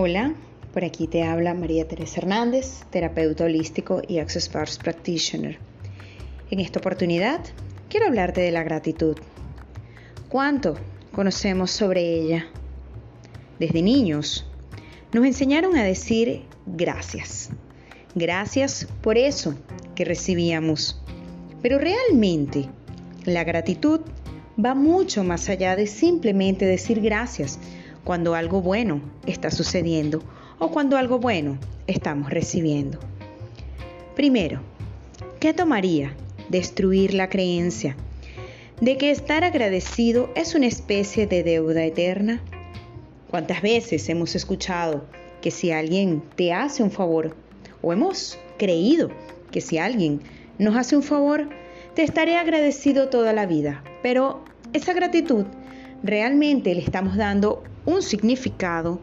Hola, por aquí te habla María Teresa Hernández, terapeuta holístico y Access Bars Practitioner. En esta oportunidad quiero hablarte de la gratitud. ¿Cuánto conocemos sobre ella? Desde niños nos enseñaron a decir gracias. Gracias por eso que recibíamos. Pero realmente la gratitud va mucho más allá de simplemente decir gracias cuando algo bueno está sucediendo o cuando algo bueno estamos recibiendo. Primero, ¿qué tomaría destruir la creencia de que estar agradecido es una especie de deuda eterna? ¿Cuántas veces hemos escuchado que si alguien te hace un favor o hemos creído que si alguien nos hace un favor, te estaré agradecido toda la vida? Pero esa gratitud realmente le estamos dando un significado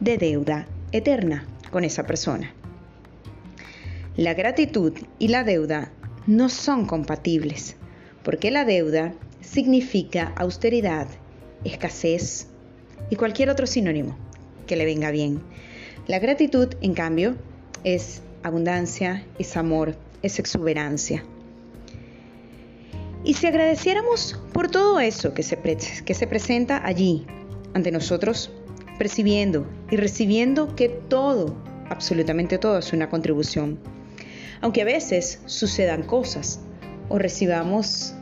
de deuda eterna con esa persona. La gratitud y la deuda no son compatibles, porque la deuda significa austeridad, escasez y cualquier otro sinónimo que le venga bien. La gratitud, en cambio, es abundancia, es amor, es exuberancia. Y si agradeciéramos por todo eso que se, que se presenta allí ante nosotros, percibiendo y recibiendo que todo, absolutamente todo, es una contribución. Aunque a veces sucedan cosas o recibamos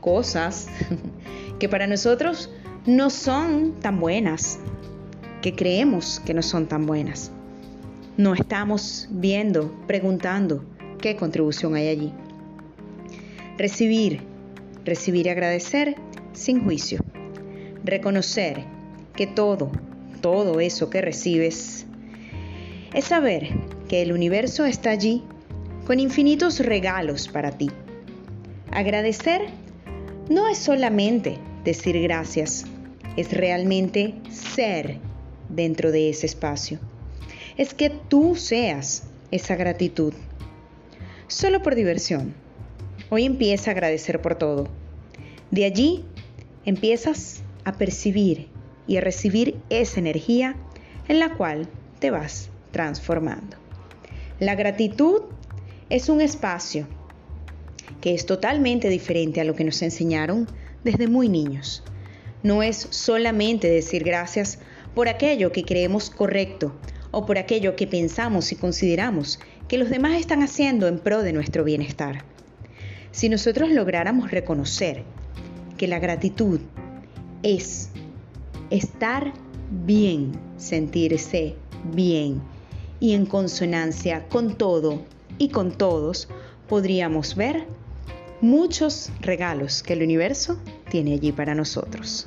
cosas que para nosotros no son tan buenas, que creemos que no son tan buenas. No estamos viendo, preguntando qué contribución hay allí. Recibir recibir y agradecer sin juicio, reconocer que todo, todo eso que recibes, es saber que el universo está allí con infinitos regalos para ti. Agradecer no es solamente decir gracias, es realmente ser dentro de ese espacio. Es que tú seas esa gratitud. Solo por diversión Hoy empieza a agradecer por todo. De allí empiezas a percibir y a recibir esa energía en la cual te vas transformando. La gratitud es un espacio que es totalmente diferente a lo que nos enseñaron desde muy niños. No es solamente decir gracias por aquello que creemos correcto o por aquello que pensamos y consideramos que los demás están haciendo en pro de nuestro bienestar. Si nosotros lográramos reconocer que la gratitud es estar bien, sentirse bien y en consonancia con todo y con todos, podríamos ver muchos regalos que el universo tiene allí para nosotros.